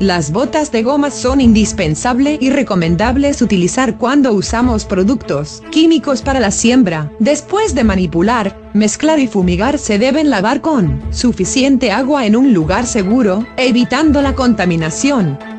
Las botas de goma son indispensable y recomendables utilizar cuando usamos productos químicos para la siembra. Después de manipular, mezclar y fumigar se deben lavar con suficiente agua en un lugar seguro, evitando la contaminación.